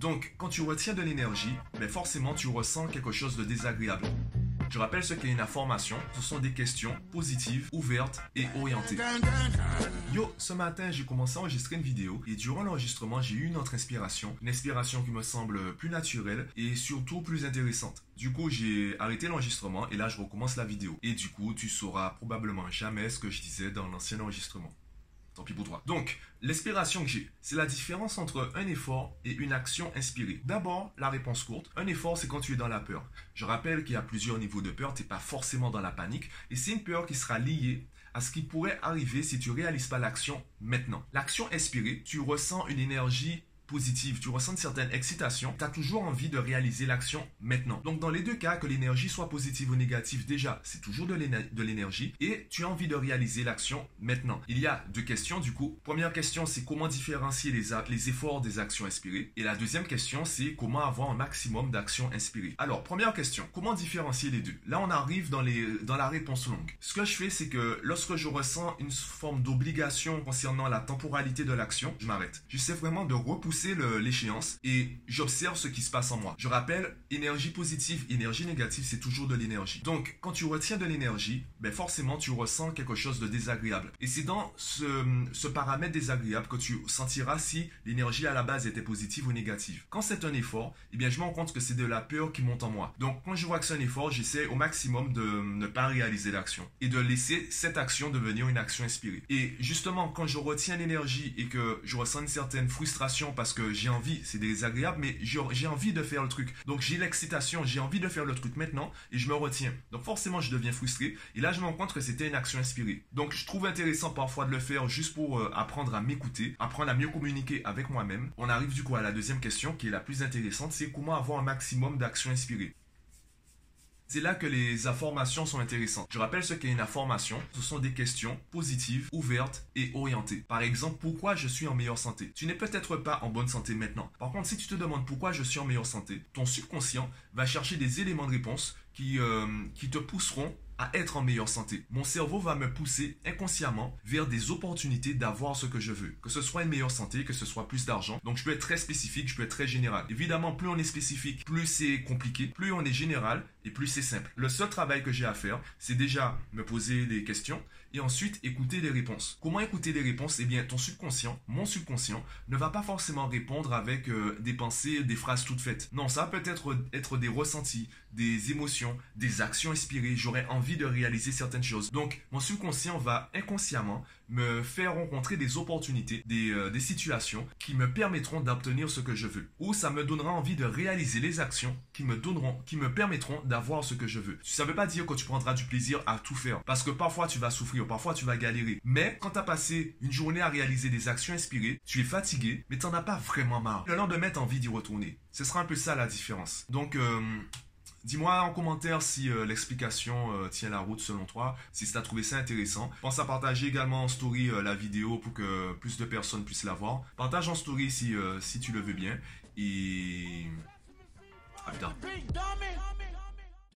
Donc, quand tu retiens de l'énergie, ben forcément tu ressens quelque chose de désagréable. Je rappelle ce qu'est une information. Ce sont des questions positives, ouvertes et orientées. Yo, ce matin, j'ai commencé à enregistrer une vidéo et durant l'enregistrement, j'ai eu une autre inspiration. Une inspiration qui me semble plus naturelle et surtout plus intéressante. Du coup, j'ai arrêté l'enregistrement et là, je recommence la vidéo. Et du coup, tu sauras probablement jamais ce que je disais dans l'ancien enregistrement. Tant pis pour toi. Donc, l'inspiration que j'ai, c'est la différence entre un effort et une action inspirée. D'abord, la réponse courte. Un effort, c'est quand tu es dans la peur. Je rappelle qu'il y a plusieurs niveaux de peur. Tu n'es pas forcément dans la panique. Et c'est une peur qui sera liée à ce qui pourrait arriver si tu réalises pas l'action maintenant. L'action inspirée, tu ressens une énergie positive, tu ressens une certaine excitation, tu as toujours envie de réaliser l'action maintenant. Donc dans les deux cas, que l'énergie soit positive ou négative, déjà, c'est toujours de l'énergie et tu as envie de réaliser l'action maintenant. Il y a deux questions du coup. Première question, c'est comment différencier les, les efforts des actions inspirées. Et la deuxième question, c'est comment avoir un maximum d'actions inspirées. Alors, première question, comment différencier les deux? Là, on arrive dans, les, dans la réponse longue. Ce que je fais, c'est que lorsque je ressens une forme d'obligation concernant la temporalité de l'action, je m'arrête. J'essaie vraiment de repousser l'échéance et j'observe ce qui se passe en moi. Je rappelle, énergie positive, énergie négative, c'est toujours de l'énergie. Donc, quand tu retiens de l'énergie, ben forcément, tu ressens quelque chose de désagréable. Et c'est dans ce, paramètre désagréable que tu sentiras si l'énergie à la base était positive ou négative. Quand c'est un effort, eh bien, je me rends compte que c'est de la peur qui monte en moi. Donc, quand je vois que c'est un effort, j'essaie au maximum de ne pas réaliser l'action et de laisser cette action devenir une action inspirée. Et justement, quand je retiens l'énergie et que je ressens une certaine frustration parce que j'ai envie, c'est désagréable, mais j'ai envie de faire le truc. Donc j'ai l'excitation, j'ai envie de faire le truc maintenant et je me retiens. Donc forcément, je deviens frustré. Et là, je me rends compte que c'était une action inspirée. Donc je trouve intéressant parfois de le faire juste pour euh, apprendre à m'écouter, apprendre à mieux communiquer avec moi-même. On arrive du coup à la deuxième question qui est la plus intéressante, c'est comment avoir un maximum d'actions inspirées. C'est là que les informations sont intéressantes. Je rappelle ce qu'est une information. Ce sont des questions positives, ouvertes et orientées. Par exemple, pourquoi je suis en meilleure santé? Tu n'es peut-être pas en bonne santé maintenant. Par contre, si tu te demandes pourquoi je suis en meilleure santé, ton subconscient va chercher des éléments de réponse qui, euh, qui te pousseront à être en meilleure santé. Mon cerveau va me pousser inconsciemment vers des opportunités d'avoir ce que je veux. Que ce soit une meilleure santé, que ce soit plus d'argent. Donc je peux être très spécifique, je peux être très général. Évidemment, plus on est spécifique, plus c'est compliqué. Plus on est général et plus c'est simple. Le seul travail que j'ai à faire, c'est déjà me poser des questions et ensuite écouter des réponses. Comment écouter des réponses? Eh bien, ton subconscient, mon subconscient, ne va pas forcément répondre avec euh, des pensées, des phrases toutes faites. Non, ça peut être, être des ressentis, des émotions, des actions inspirées. J'aurais envie de réaliser certaines choses. Donc, mon subconscient va inconsciemment me faire rencontrer des opportunités, des, euh, des situations qui me permettront d'obtenir ce que je veux. Ou ça me donnera envie de réaliser les actions qui me donneront, qui me permettront d'avoir ce que je veux. Ça veut pas dire que tu prendras du plaisir à tout faire. Parce que parfois tu vas souffrir, parfois tu vas galérer. Mais quand tu as passé une journée à réaliser des actions inspirées, tu es fatigué, mais tu n'en as pas vraiment marre. Le lendemain, tu as envie d'y retourner. Ce sera un peu ça la différence. Donc, euh, Dis-moi en commentaire si euh, l'explication euh, tient la route selon toi, si tu as trouvé ça intéressant. Pense à partager également en story la vidéo pour que plus de personnes puissent la voir. Partage en story si, si tu le veux bien. Et... À.